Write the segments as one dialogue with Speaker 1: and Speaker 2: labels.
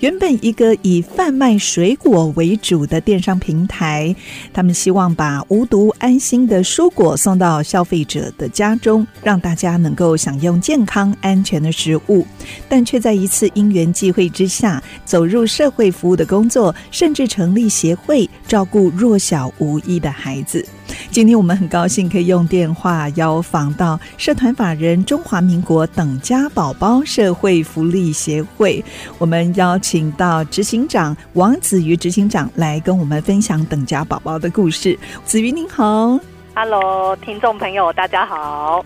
Speaker 1: 原本一个以贩卖水果为主的电商平台，他们希望把无毒安心的蔬果送到消费者的家中，让大家能够享用健康安全的食物。但却在一次因缘际会之下，走入社会服务的工作，甚至成立协会，照顾弱小无依的孩子。今天我们很高兴可以用电话邀访到社团法人中华民国等家宝宝社会福利协会，我们邀请到执行长王子瑜执行长来跟我们分享等家宝宝的故事。子瑜您好。
Speaker 2: Hello，听众朋友，大家好。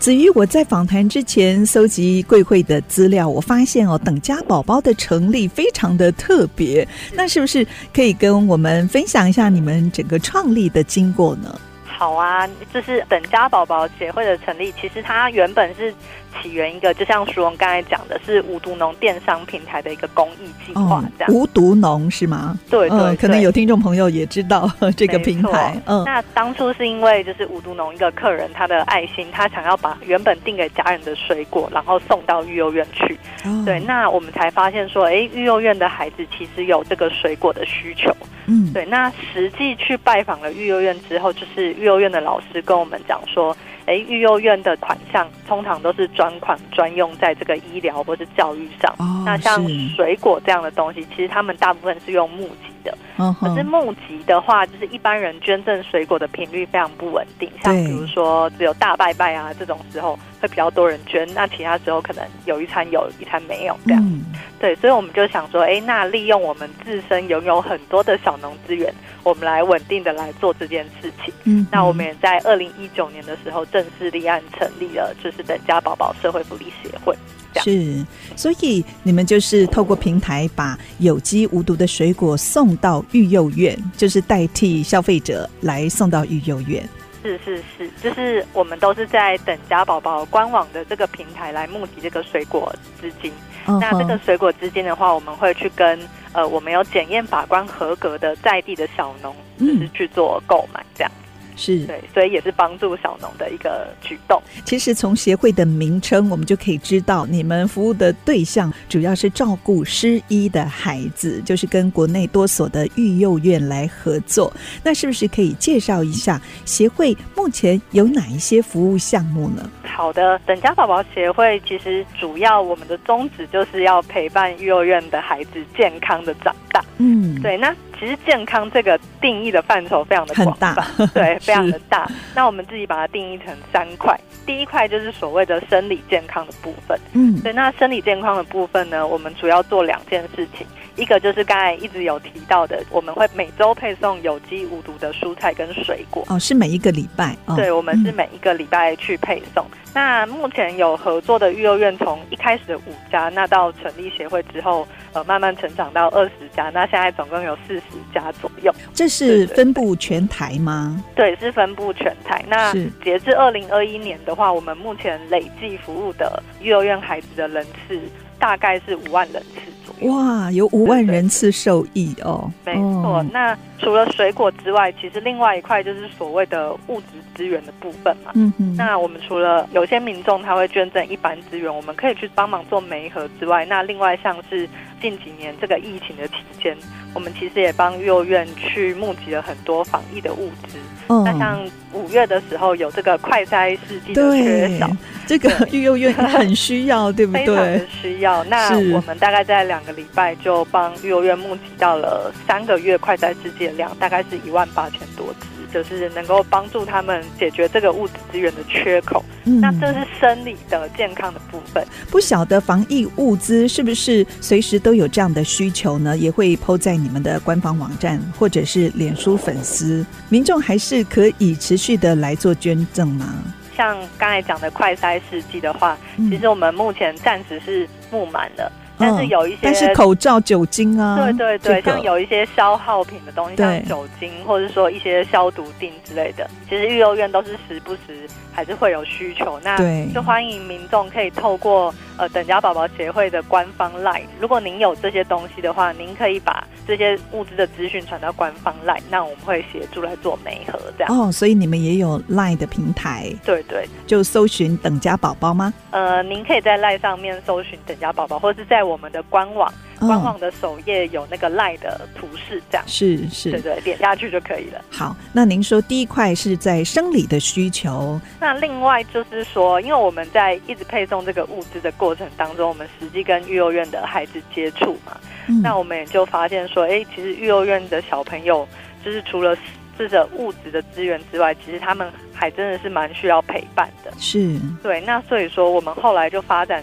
Speaker 1: 子瑜，我在访谈之前搜集贵会的资料，我发现哦，等家宝宝的成立非常的特别。那是不是可以跟我们分享一下你们整个创立的经过呢？
Speaker 2: 好啊，就是等家宝宝协会的成立，其实它原本是。起源一个，就像淑荣刚才讲的，是无毒农电商平台的一个公益计划，这样。
Speaker 1: 哦、无毒农是
Speaker 2: 吗？对
Speaker 1: 对，可能有听众朋友也知道这个平台。嗯，
Speaker 2: 那当初是因为就是无毒农一个客人他的爱心，他想要把原本订给家人的水果，然后送到育幼院去。哦、对，那我们才发现说，哎，育幼院的孩子其实有这个水果的需求。嗯，对。那实际去拜访了育幼院之后，就是育幼院的老师跟我们讲说。哎，育幼院的款项通常都是专款专用在这个医疗或是教育上。哦、那像水果这样的东西，其实他们大部分是用募集的。哦、可是募集的话，就是一般人捐赠水果的频率非常不稳定。像比如说，只有大拜拜啊这种时候会比较多人捐，那其他时候可能有一餐有一餐没有这样。嗯、对，所以我们就想说，哎，那利用我们自身拥有很多的小农资源。我们来稳定的来做这件事情。嗯，那我们也在二零一九年的时候正式立案成立了，就是等家宝宝社会福利协会。
Speaker 1: 是，所以你们就是透过平台把有机无毒的水果送到育幼院，就是代替消费者来送到育幼院。
Speaker 2: 是是是，就是我们都是在等家宝宝官网的这个平台来募集这个水果资金。Uh huh. 那这个水果资金的话，我们会去跟呃我们有检验把关合格的在地的小农，就是去做购买这样。
Speaker 1: 是
Speaker 2: 对，所以也是帮助小农的一个举动。
Speaker 1: 其实从协会的名称，我们就可以知道，你们服务的对象主要是照顾失医的孩子，就是跟国内多所的育幼院来合作。那是不是可以介绍一下协会目前有哪一些服务项目呢？
Speaker 2: 好的，等家宝宝协会其实主要我们的宗旨就是要陪伴育幼院的孩子健康的长大。嗯，对，那。其实健康这个定义的范畴非常的广泛，对，非常的大。那我们自己把它定义成三块，第一块就是所谓的生理健康的部分。嗯，对，那生理健康的部分呢，我们主要做两件事情，一个就是刚才一直有提到的，我们会每周配送有机无毒的蔬菜跟水果。
Speaker 1: 哦，是每一个礼拜？哦、
Speaker 2: 对，我们是每一个礼拜去配送。嗯、那目前有合作的育幼院，从一开始的五家，那到成立协会之后。呃，慢慢成长到二十家，那现在总共有四十家左右。
Speaker 1: 这是分布全台吗？
Speaker 2: 对，是分布全台。那截至二零二一年的话，我们目前累计服务的育幼院孩子的人次大概是五万人次。
Speaker 1: 哇，有五万人次受益哦！
Speaker 2: 没错，那除了水果之外，其实另外一块就是所谓的物质资源的部分嘛。嗯嗯，那我们除了有些民众他会捐赠一般资源，我们可以去帮忙做媒合之外，那另外像是近几年这个疫情的期间，我们其实也帮育幼院去募集了很多防疫的物资。嗯，那像五月的时候有这个快筛试剂的缺少。
Speaker 1: 这个育幼院很需要，对不对？
Speaker 2: 非常的需要。那我们大概在两个礼拜就帮育幼院募集到了三个月快筛试剂的量，大概是一万八千多只，就是能够帮助他们解决这个物质资源的缺口。嗯，那这是生理的健康的部分。
Speaker 1: 不晓得防疫物资是不是随时都有这样的需求呢？也会 PO 在你们的官方网站或者是脸书粉丝，民众还是可以持续的来做捐赠吗？
Speaker 2: 像刚才讲的快筛试剂的话，嗯、其实我们目前暂时是募满了，嗯、但是有一些，
Speaker 1: 但是口罩、酒精啊，
Speaker 2: 对对对，像有一些消耗品的东西，像酒精或者说一些消毒錠之类的，其实育幼院都是时不时还是会有需求，那就欢迎民众可以透过呃等家宝宝协会的官方 LINE，如果您有这些东西的话，您可以把这些物资的资讯传到官方 LINE，那我们会协助来做媒合这样。
Speaker 1: 哦，所以你们也有 LINE 的平台？
Speaker 2: 对对，
Speaker 1: 就搜寻等家宝宝吗？
Speaker 2: 呃，您可以在 LINE 上面搜寻等家宝宝，或是在我们的官网。官网的首页有那个 LINE 的图示，这样
Speaker 1: 是是，
Speaker 2: 对对，点下去就可以了。
Speaker 1: 好，那您说第一块是在生理的需求，
Speaker 2: 那另外就是说，因为我们在一直配送这个物资的过程当中，我们实际跟育幼院的孩子接触嘛，嗯、那我们也就发现说，哎，其实育幼院的小朋友就是除了。这个物质的资源之外，其实他们还真的是蛮需要陪伴的。
Speaker 1: 是，
Speaker 2: 对。那所以说，我们后来就发展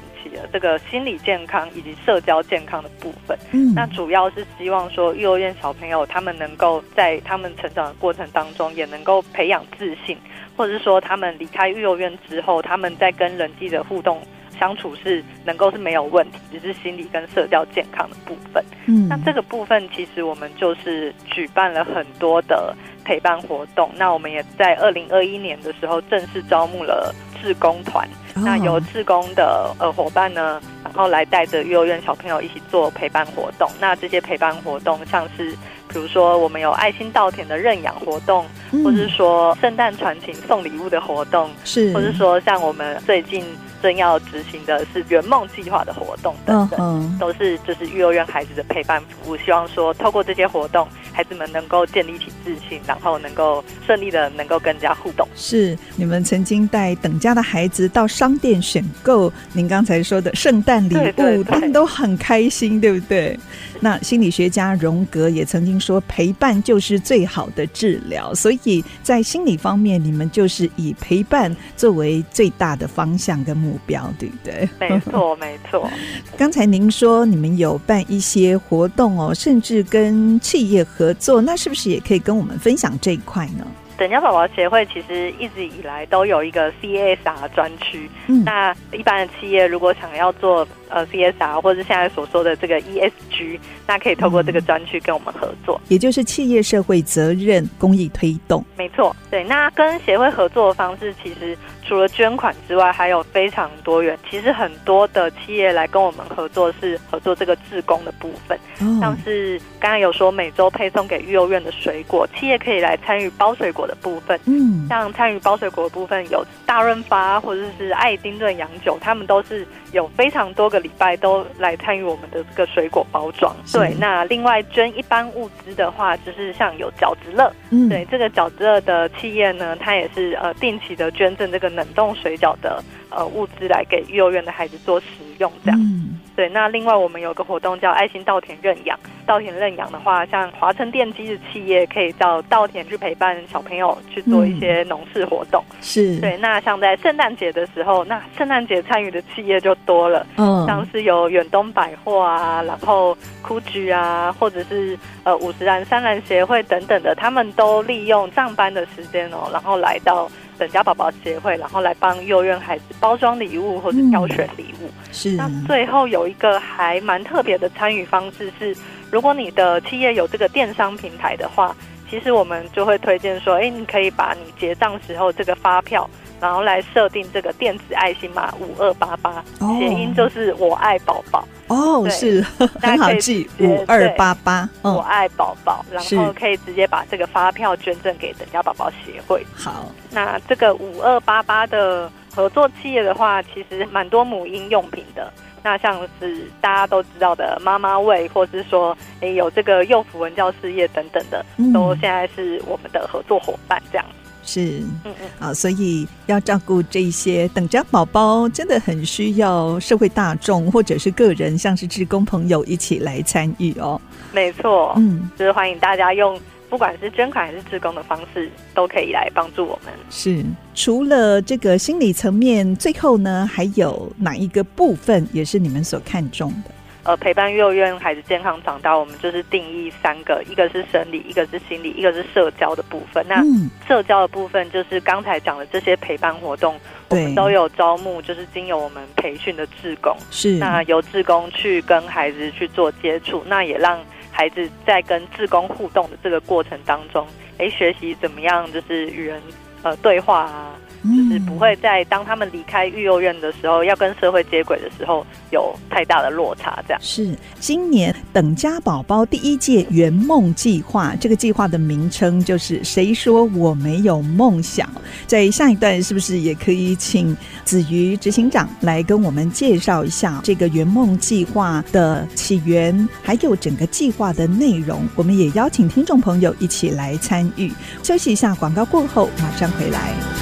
Speaker 2: 这个心理健康以及社交健康的部分。嗯，那主要是希望说，幼儿园小朋友他们能够在他们成长的过程当中，也能够培养自信，或者是说，他们离开幼儿园之后，他们在跟人际的互动。相处是能够是没有问题，只是心理跟社交健康的部分。嗯，那这个部分其实我们就是举办了很多的陪伴活动。那我们也在二零二一年的时候正式招募了志工团。哦、那由志工的呃伙伴呢，然后来带着幼儿园小朋友一起做陪伴活动。那这些陪伴活动，像是比如说我们有爱心稻田的认养活动，嗯、或是说圣诞传情送礼物的活动，是，或是说像我们最近。正要执行的是圆梦计划的活动等等，嗯、都是就是幼儿园孩子的陪伴服务。希望说透过这些活动，孩子们能够建立起自信，然后能够顺利的能够跟人家互动。
Speaker 1: 是你们曾经带等家的孩子到商店选购您刚才说的圣诞礼物，对对对，他们都很开心，对不对？那心理学家荣格也曾经说，陪伴就是最好的治疗。所以在心理方面，你们就是以陪伴作为最大的方向跟目标，对不对？
Speaker 2: 没错，没错。
Speaker 1: 刚才您说你们有办一些活动哦，甚至跟企业合作，那是不是也可以跟我们分享这一块呢？
Speaker 2: 等家宝宝协会其实一直以来都有一个 CSR 专区。嗯，那一般的企业如果想要做呃 CSR，或者是现在所说的这个 ESG，那可以透过这个专区跟我们合作，
Speaker 1: 也就是企业社会责任公益推动。
Speaker 2: 没错，对。那跟协会合作的方式其实。除了捐款之外，还有非常多元。其实很多的企业来跟我们合作，是合作这个志工的部分。哦、像是刚刚有说每周配送给育幼院的水果，企业可以来参与包水果的部分。嗯，像参与包水果的部分有大润发或者是爱丁顿洋酒，他们都是有非常多个礼拜都来参与我们的这个水果包装。对，那另外捐一般物资的话，就是像有饺子乐。嗯，对，这个饺子乐的企业呢，它也是呃定期的捐赠这个。冷冻水饺的呃物资来给幼儿园的孩子做食用，这样。嗯、对，那另外我们有个活动叫爱心稻田认养。稻田认养的话，像华城电机的企业可以到稻田去陪伴小朋友去做一些农事活动。嗯、是对。那像在圣诞节的时候，那圣诞节参与的企业就多了。嗯，像是有远东百货啊，然后 GUCCI 啊，或者是呃五十岚山岚协会等等的，他们都利用上班的时间哦，然后来到。等家宝宝协会，然后来帮幼儿园孩子包装礼物或者挑选礼物。嗯、是。那最后有一个还蛮特别的参与方式是，如果你的企业有这个电商平台的话，其实我们就会推荐说，哎，你可以把你结账时候这个发票。然后来设定这个电子爱心码五二八八，谐音就是我爱宝宝。
Speaker 1: 哦，对。是 很好记五二八八，
Speaker 2: 我爱宝宝，然后可以直接把这个发票捐赠给等家宝宝协会。
Speaker 1: 好，那
Speaker 2: 这个五二八八的合作企业的话，其实蛮多母婴用品的，那像是大家都知道的妈妈味，或是说诶有这个幼辅文教事业等等的，嗯、都现在是我们的合作伙伴这样。
Speaker 1: 是，嗯嗯，啊，所以要照顾这些等家宝宝，真的很需要社会大众或者是个人，像是志工朋友一起来参与哦。
Speaker 2: 没错，嗯，就是欢迎大家用不管是捐款还是志工的方式，都可以来帮助我们。
Speaker 1: 是，除了这个心理层面，最后呢，还有哪一个部分也是你们所看重的？
Speaker 2: 呃，陪伴幼儿园孩子健康长大，我们就是定义三个，一个是生理，一个是心理，一个是社交的部分。那社交的部分就是刚才讲的这些陪伴活动，我们都有招募，就是经由我们培训的志工，是那由志工去跟孩子去做接触，那也让孩子在跟志工互动的这个过程当中，哎，学习怎么样就是与人呃对话啊。就是不会在当他们离开育幼院的时候，要跟社会接轨的时候有太大的落差。这样
Speaker 1: 是今年等家宝宝第一届圆梦计划，这个计划的名称就是“谁说我没有梦想”。在下一段是不是也可以请子瑜执行长来跟我们介绍一下这个圆梦计划的起源，还有整个计划的内容？我们也邀请听众朋友一起来参与。休息一下，广告过后马上回来。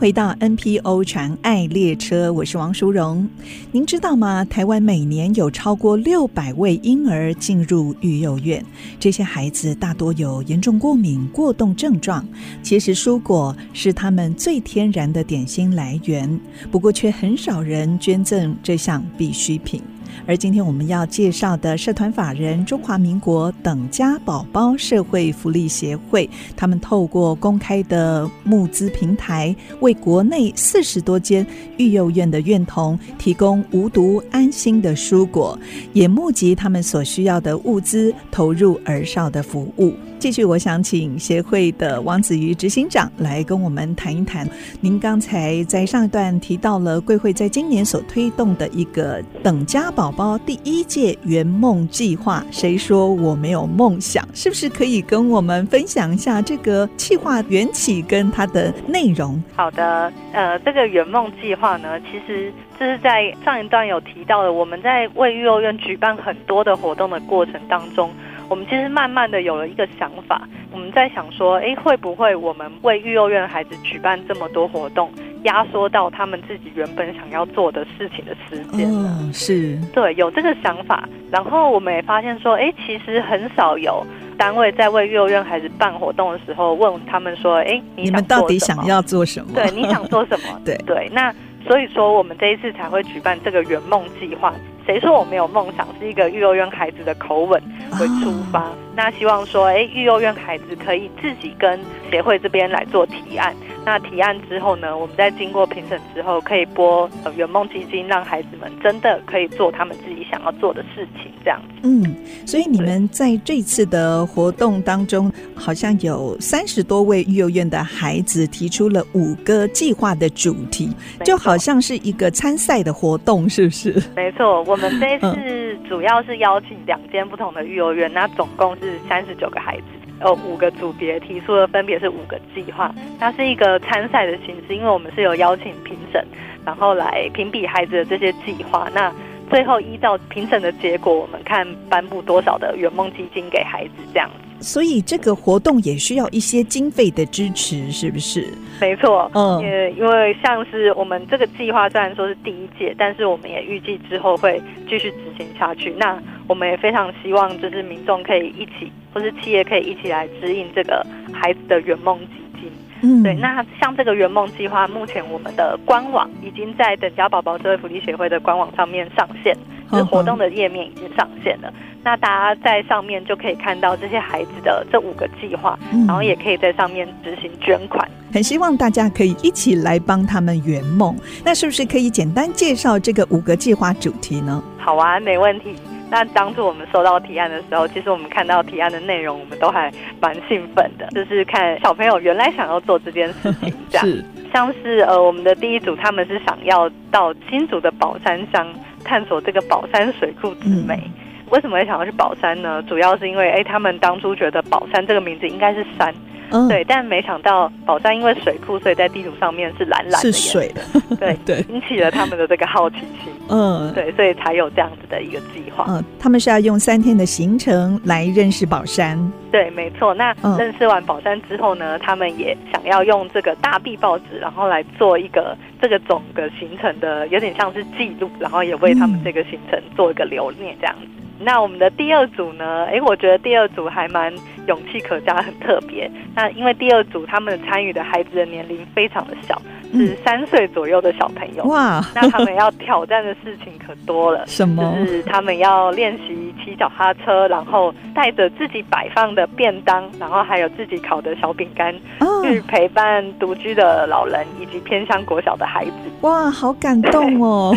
Speaker 1: 回到 NPO 传爱列车，我是王淑荣。您知道吗？台湾每年有超过六百位婴儿进入育幼院，这些孩子大多有严重过敏、过动症状。其实蔬果是他们最天然的点心来源，不过却很少人捐赠这项必需品。而今天我们要介绍的社团法人中华民国等家宝宝社会福利协会，他们透过公开的募资平台，为国内四十多间育幼院的院童提供无毒安心的蔬果，也募集他们所需要的物资，投入儿少的服务。继续，我想请协会的王子瑜执行长来跟我们谈一谈。您刚才在上一段提到了贵会在今年所推动的一个等家宝宝宝第一届圆梦计划。谁说我没有梦想？是不是可以跟我们分享一下这个计划缘起跟它的内容？
Speaker 2: 好的，呃，这个圆梦计划呢，其实这是在上一段有提到的，我们在为育幼院举办很多的活动的过程当中。我们其实慢慢的有了一个想法，我们在想说，哎，会不会我们为育幼院的孩子举办这么多活动，压缩到他们自己原本想要做的事情的时间呢？
Speaker 1: 哦，是，
Speaker 2: 对，有这个想法。然后我们也发现说，哎，其实很少有单位在为幼儿园孩子办活动的时候，问他们说，哎，
Speaker 1: 你们到底想要做什么？
Speaker 2: 对，你想做什么？
Speaker 1: 对
Speaker 2: 对。那所以说，我们这一次才会举办这个圆梦计划。谁说我没有梦想？是一个育幼院孩子的口吻为出发，哦、那希望说，哎，育幼院孩子可以自己跟协会这边来做提案。那提案之后呢，我们在经过评审之后，可以拨圆梦基金，让孩子们真的可以做他们自己想要做的事情，这样子。
Speaker 1: 嗯，所以你们在这次的活动当中，好像有三十多位育幼院的孩子提出了五个计划的主题，就好像是一个参赛的活动，是不是？
Speaker 2: 没错，我们这次主要是邀请两间不同的育幼院，那总共是三十九个孩子。呃，五个组别提出的分别是五个计划，它是一个参赛的形式，因为我们是有邀请评审，然后来评比孩子的这些计划。那最后依照评审的结果，我们看颁布多少的圆梦基金给孩子这样子。
Speaker 1: 所以这个活动也需要一些经费的支持，是不是？
Speaker 2: 没错，嗯，也因为像是我们这个计划虽然说是第一届，但是我们也预计之后会继续执行下去。那我们也非常希望，就是民众可以一起，或是企业可以一起来指引这个孩子的圆梦基金。嗯，对。那像这个圆梦计划，目前我们的官网已经在等家宝宝社会福利协会的官网上面上线。就是活动的页面已经上线了，那大家在上面就可以看到这些孩子的这五个计划，然后也可以在上面执行捐款。
Speaker 1: 很希望大家可以一起来帮他们圆梦。那是不是可以简单介绍这个五个计划主题呢？
Speaker 2: 好啊，没问题。那当初我们收到提案的时候，其实我们看到提案的内容，我们都还蛮兴奋的，就是看小朋友原来想要做这件事情，这样。是像是呃，我们的第一组他们是想要到新竹的宝山乡。探索这个宝山水库之美，嗯、为什么会想要去宝山呢？主要是因为，哎，他们当初觉得宝山这个名字应该是山，嗯、对，但没想到宝山因为水库，所以在地图上面是蓝蓝的，
Speaker 1: 是水的，
Speaker 2: 对 对，引起了他们的这个好奇心，嗯，对，所以才有这样子的一个计划。
Speaker 1: 嗯，他们是要用三天的行程来认识宝山，
Speaker 2: 对，没错。那认识完宝山之后呢，他们也想要用这个大壁报纸，然后来做一个。这个整个行程的有点像是记录，然后也为他们这个行程做一个留念这样子。嗯、那我们的第二组呢？诶，我觉得第二组还蛮勇气可嘉，很特别。那因为第二组他们参与的孩子的年龄非常的小，嗯、是三岁左右的小朋友。哇！那他们要挑战的事情可多了。什么？就是他们要练习骑骑脚踏车，然后带着自己摆放的便当，然后还有自己烤的小饼干，
Speaker 1: 哦、
Speaker 2: 去陪伴独居的老人以及偏乡国小的孩子。
Speaker 1: 哇，好感动哦！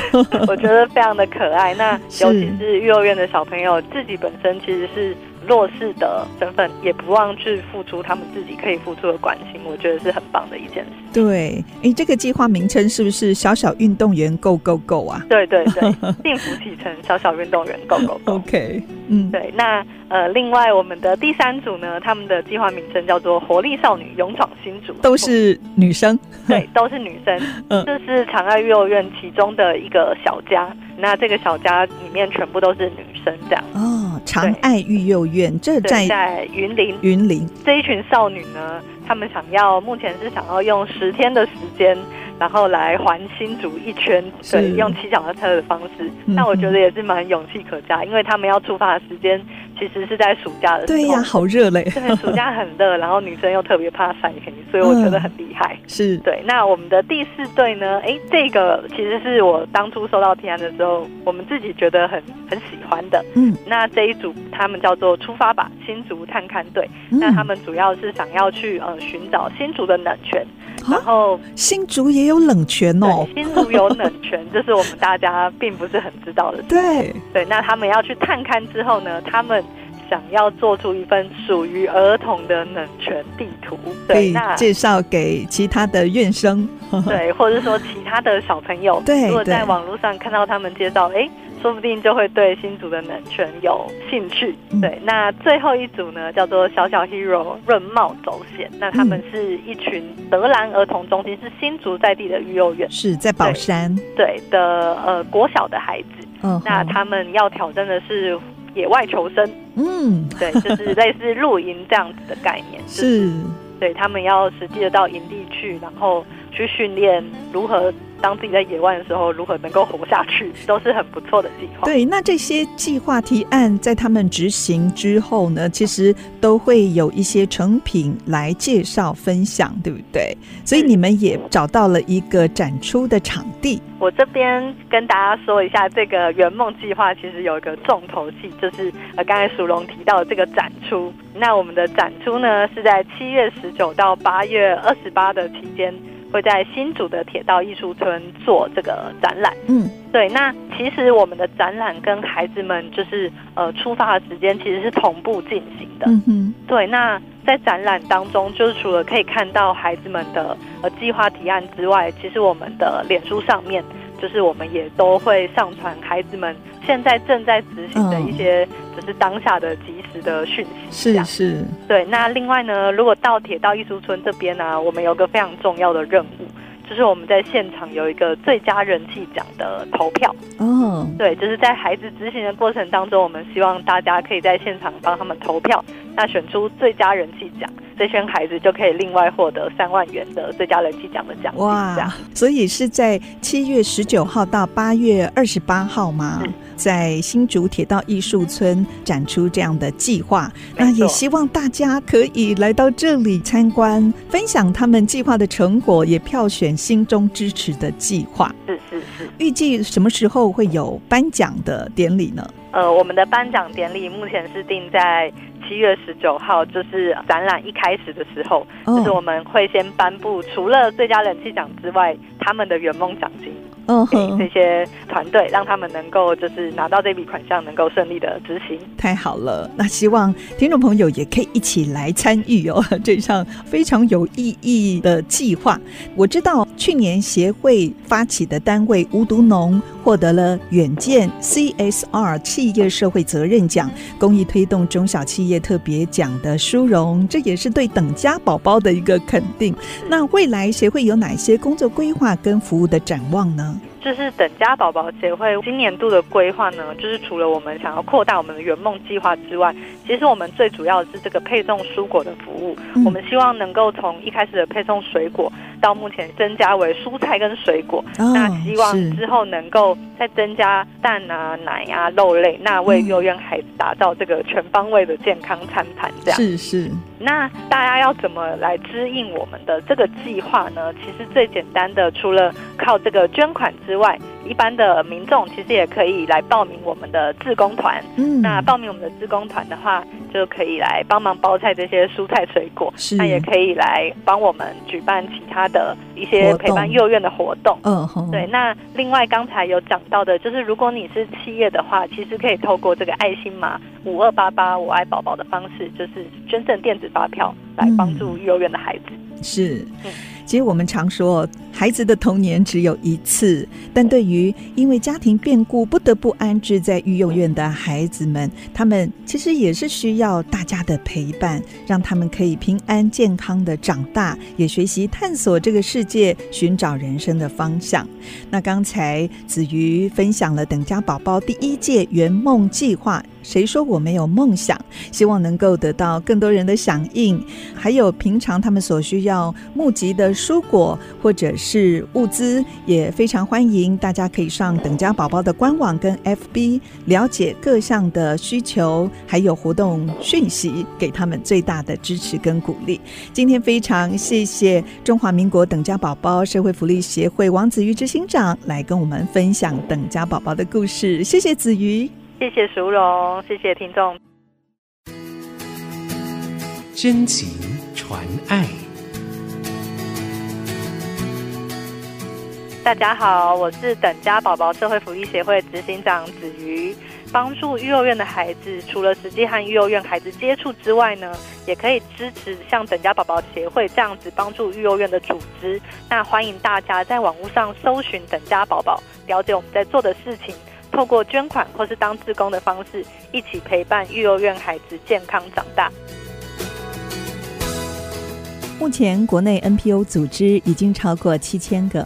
Speaker 2: 我觉得非常的可爱。那 尤其是幼儿园的小朋友，自己本身其实是。弱势的身份，也不忘去付出他们自己可以付出的关心，我觉得是很棒的一件事。
Speaker 1: 对，哎，这个计划名称是不是“小小运动员 Go Go Go” 啊？
Speaker 2: 对对对，幸福启程小小运动员 Go Go Go。
Speaker 1: OK，嗯，
Speaker 2: 对。那呃，另外我们的第三组呢，他们的计划名称叫做“活力少女勇闯新竹”，
Speaker 1: 都是女生。
Speaker 2: 对，都是女生。嗯，这是长爱幼儿园其中的一个小家。那这个小家里面全部都是女生，这样。
Speaker 1: 哦，长爱育幼院，这在
Speaker 2: 在云林。
Speaker 1: 云林
Speaker 2: 这一群少女呢，她们想要，目前是想要用十天的时间，然后来环新竹一圈，对，用骑脚踏车的方式。那、嗯、我觉得也是蛮勇气可嘉，因为他们要出发的时间其实是在暑假的时候。
Speaker 1: 对呀、啊，好热嘞！
Speaker 2: 对，暑假很热，然后女生又特别怕晒黑，所以我觉得很厉害。
Speaker 1: 嗯、是
Speaker 2: 对。那我们的第四队呢？哎，这个其实是我当初收到提案的时候，我们自己觉得很很喜欢的。嗯。那这一组他们叫做“出发吧新竹探勘队”，嗯、那他们主要是想要去呃寻找新竹的冷泉。然后
Speaker 1: 新竹也有冷泉哦，
Speaker 2: 新竹有冷泉，这是我们大家并不是很知道的。
Speaker 1: 对
Speaker 2: 对，那他们要去探勘之后呢，他们想要做出一份属于儿童的冷泉地图，对，那
Speaker 1: 介绍给其他的院生，
Speaker 2: 对，或者说其他的小朋友，
Speaker 1: 对，
Speaker 2: 如果在网络上看到他们介绍，哎。说不定就会对新竹的冷泉有兴趣。对，那最后一组呢，叫做小小 Hero 润茂走险。那他们是一群德兰儿童中心，是新竹在地的育幼院，
Speaker 1: 是在宝山
Speaker 2: 对，对的呃国小的孩子。嗯，那他们要挑战的是野外求生。嗯，对，就是类似露营这样子的概念。是，对他们要实际的到营地去，然后去训练如何。当自己在野外的时候，如何能够活下去，都是很不错的计划。
Speaker 1: 对，那这些计划提案在他们执行之后呢，其实都会有一些成品来介绍分享，对不对？所以你们也找到了一个展出的场地。
Speaker 2: 我这边跟大家说一下，这个圆梦计划其实有一个重头戏，就是呃刚才属龙提到的这个展出。那我们的展出呢，是在七月十九到八月二十八的期间。会在新竹的铁道艺术村做这个展览。嗯，对。那其实我们的展览跟孩子们就是呃出发的时间其实是同步进行的。嗯哼。对。那在展览当中，就是除了可以看到孩子们的呃计划提案之外，其实我们的脸书上面，就是我们也都会上传孩子们现在正在执行的一些，就是当下的及时的讯息。
Speaker 1: 是是。
Speaker 2: 对，那另外呢，如果到铁道艺术村这边呢、啊，我们有个非常重要的任务，就是我们在现场有一个最佳人气奖的投票。哦。对，就是在孩子执行的过程当中，我们希望大家可以在现场帮他们投票，那选出最佳人气奖。这些孩子就可以另外获得三万元的最佳人气奖的奖金。哇！
Speaker 1: 所以是在七月十九号到八月二十八号吗？嗯、在新竹铁道艺术村展出这样的计划。那也希望大家可以来到这里参观，分享他们计划的成果，也票选心中支持的计划。
Speaker 2: 是是是。
Speaker 1: 预计什么时候会有颁奖的典礼呢？
Speaker 2: 呃，我们的颁奖典礼目前是定在。七月十九号就是展览一开始的时候，就是我们会先颁布除了最佳人气奖之外，他们的圆梦奖金。嗯，给这些团队，让他们能够就是拿到这笔款项，能够顺利的执行。
Speaker 1: 太好了，那希望听众朋友也可以一起来参与哦，这场非常有意义的计划。我知道去年协会发起的单位无毒农获得了远见 CSR 企业社会责任奖、公益推动中小企业特别奖的殊荣，这也是对等家宝宝的一个肯定。那未来协会有哪些工作规划跟服务的展望呢？
Speaker 2: 就是等家宝宝协会今年度的规划呢，就是除了我们想要扩大我们的圆梦计划之外，其实我们最主要的是这个配送蔬果的服务。嗯、我们希望能够从一开始的配送水果，到目前增加为蔬菜跟水果。哦、那希望之后能够再增加蛋啊、奶啊、肉类，那为幼儿园孩子打造这个全方位的健康餐盘。这样
Speaker 1: 是是。
Speaker 2: 那大家要怎么来支应我们的这个计划呢？其实最简单的，除了靠这个捐款之外，一般的民众其实也可以来报名我们的志工团。
Speaker 1: 嗯，
Speaker 2: 那报名我们的志工团的话，就可以来帮忙包菜这些蔬菜水果。
Speaker 1: 是，
Speaker 2: 那也可以来帮我们举办其他的一些陪伴幼儿园的活动。
Speaker 1: 嗯哼，
Speaker 2: 对。那另外刚才有讲到的，就是如果你是企业的话，其实可以透过这个爱心码五二八八我爱宝宝的方式，就是捐赠电子发票来帮助幼儿园的孩子。
Speaker 1: 嗯、是。嗯其实我们常说，孩子的童年只有一次，但对于因为家庭变故不得不安置在育幼院的孩子们，他们其实也是需要大家的陪伴，让他们可以平安健康的长大，也学习探索这个世界，寻找人生的方向。那刚才子瑜分享了等家宝宝第一届圆梦计划。谁说我没有梦想？希望能够得到更多人的响应。还有平常他们所需要募集的蔬果或者是物资，也非常欢迎大家可以上等家宝宝的官网跟 FB 了解各项的需求，还有活动讯息，给他们最大的支持跟鼓励。今天非常谢谢中华民国等家宝宝社会福利协会王子瑜执行长来跟我们分享等家宝宝的故事。谢谢子瑜。
Speaker 2: 谢谢淑荣，谢谢听众。
Speaker 3: 真情传爱。
Speaker 2: 大家好，我是等家宝宝社会福利协会执行长子瑜。帮助育幼院的孩子，除了实际和育幼院孩子接触之外呢，也可以支持像等家宝宝协会这样子帮助育幼院的组织。那欢迎大家在网络上搜寻等家宝宝，了解我们在做的事情。透过捐款或是当志工的方式，一起陪伴育幼院孩子健康长大。
Speaker 1: 目前国内 NPO 组织已经超过七千个，